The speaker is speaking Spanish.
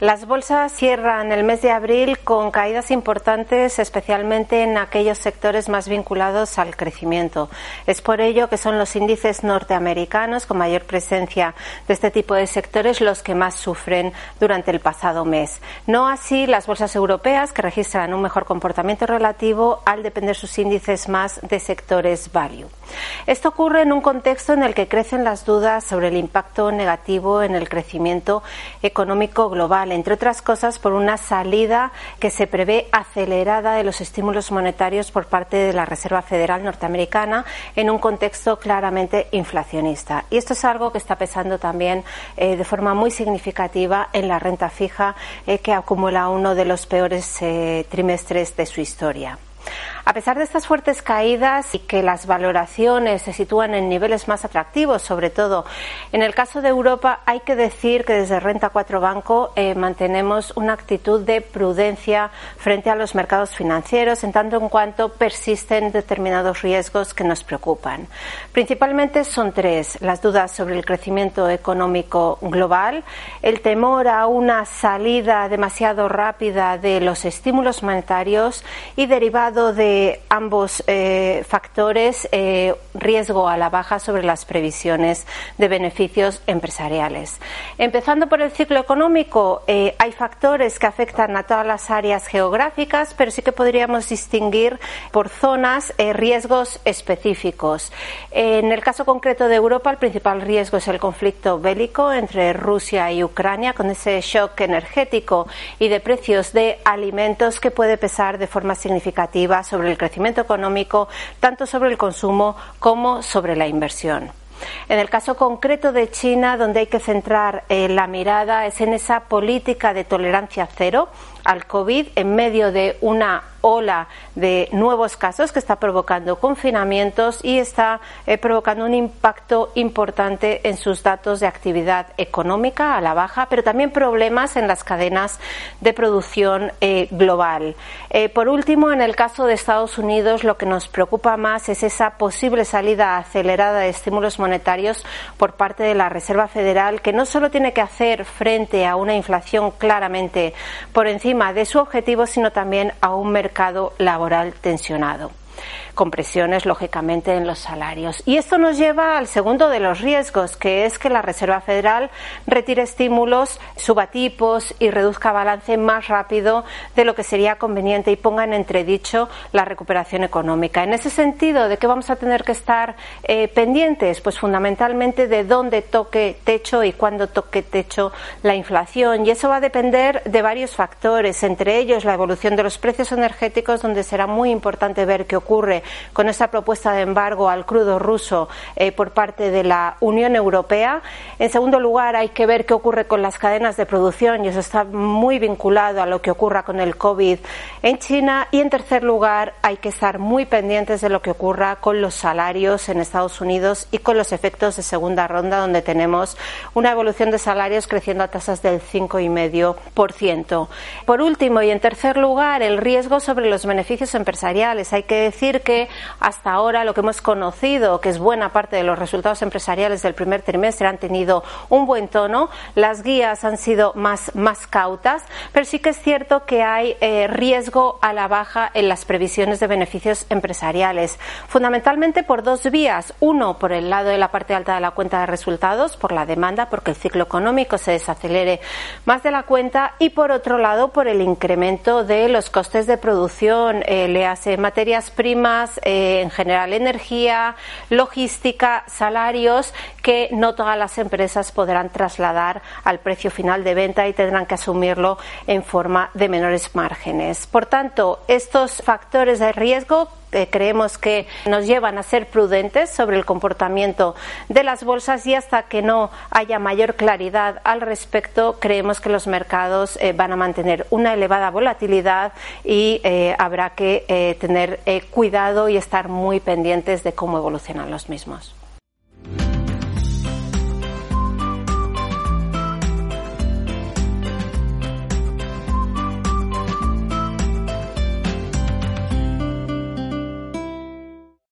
Las bolsas cierran el mes de abril con caídas importantes, especialmente en aquellos sectores más vinculados al crecimiento. Es por ello que son los índices norteamericanos con mayor presencia de este tipo de sectores los que más sufren durante el pasado mes. No así las bolsas europeas, que registran un mejor comportamiento relativo al depender sus índices más de sectores value. Esto ocurre en un contexto en el que crecen las dudas sobre el impacto negativo en el crecimiento económico global entre otras cosas por una salida que se prevé acelerada de los estímulos monetarios por parte de la Reserva Federal norteamericana en un contexto claramente inflacionista. Y esto es algo que está pesando también eh, de forma muy significativa en la renta fija eh, que acumula uno de los peores eh, trimestres de su historia. A pesar de estas fuertes caídas y que las valoraciones se sitúan en niveles más atractivos, sobre todo en el caso de Europa, hay que decir que desde Renta 4 Banco eh, mantenemos una actitud de prudencia frente a los mercados financieros, en tanto en cuanto persisten determinados riesgos que nos preocupan. Principalmente son tres: las dudas sobre el crecimiento económico global, el temor a una salida demasiado rápida de los estímulos monetarios y derivado de ambos eh, factores eh, riesgo a la baja sobre las previsiones de beneficios empresariales. Empezando por el ciclo económico, eh, hay factores que afectan a todas las áreas geográficas, pero sí que podríamos distinguir por zonas riesgos específicos. En el caso concreto de Europa, el principal riesgo es el conflicto bélico entre Rusia y Ucrania, con ese shock energético y de precios de alimentos que puede pesar de forma significativa sobre el crecimiento económico, tanto sobre el consumo como sobre la inversión. En el caso concreto de China, donde hay que centrar eh, la mirada es en esa política de tolerancia cero al COVID en medio de una ola de nuevos casos que está provocando confinamientos y está eh, provocando un impacto importante en sus datos de actividad económica a la baja, pero también problemas en las cadenas de producción eh, global. Eh, por último, en el caso de Estados Unidos, lo que nos preocupa más es esa posible salida acelerada de estímulos monetarios por parte de la Reserva Federal, que no solo tiene que hacer frente a una inflación claramente por encima de su objetivo, sino también a un mercado laboral tensionado con presiones, lógicamente, en los salarios. Y esto nos lleva al segundo de los riesgos, que es que la Reserva Federal retire estímulos, suba tipos y reduzca balance más rápido de lo que sería conveniente y ponga en entredicho la recuperación económica. En ese sentido, ¿de qué vamos a tener que estar eh, pendientes? Pues fundamentalmente de dónde toque techo y cuándo toque techo la inflación. Y eso va a depender de varios factores, entre ellos la evolución de los precios energéticos, donde será muy importante ver qué ocurre con esta propuesta de embargo al crudo ruso eh, por parte de la Unión Europea. En segundo lugar, hay que ver qué ocurre con las cadenas de producción y eso está muy vinculado a lo que ocurra con el COVID en China. Y en tercer lugar, hay que estar muy pendientes de lo que ocurra con los salarios en Estados Unidos y con los efectos de segunda ronda, donde tenemos una evolución de salarios creciendo a tasas del 5,5%. Por último y en tercer lugar, el riesgo sobre los beneficios empresariales. Hay que decir que hasta ahora lo que hemos conocido, que es buena parte de los resultados empresariales del primer trimestre, han tenido un buen tono. Las guías han sido más, más cautas, pero sí que es cierto que hay eh, riesgo a la baja en las previsiones de beneficios empresariales, fundamentalmente por dos vías. Uno, por el lado de la parte alta de la cuenta de resultados, por la demanda, porque el ciclo económico se desacelere más de la cuenta, y por otro lado, por el incremento de los costes de producción, eh, le hace materias primas, eh, en general energía, logística, salarios que no todas las empresas podrán trasladar al precio final de venta y tendrán que asumirlo en forma de menores márgenes. Por tanto, estos factores de riesgo eh, creemos que nos llevan a ser prudentes sobre el comportamiento de las bolsas y hasta que no haya mayor claridad al respecto, creemos que los mercados eh, van a mantener una elevada volatilidad y eh, habrá que tener cuidado y estar muy pendientes de cómo evolucionan los mismos.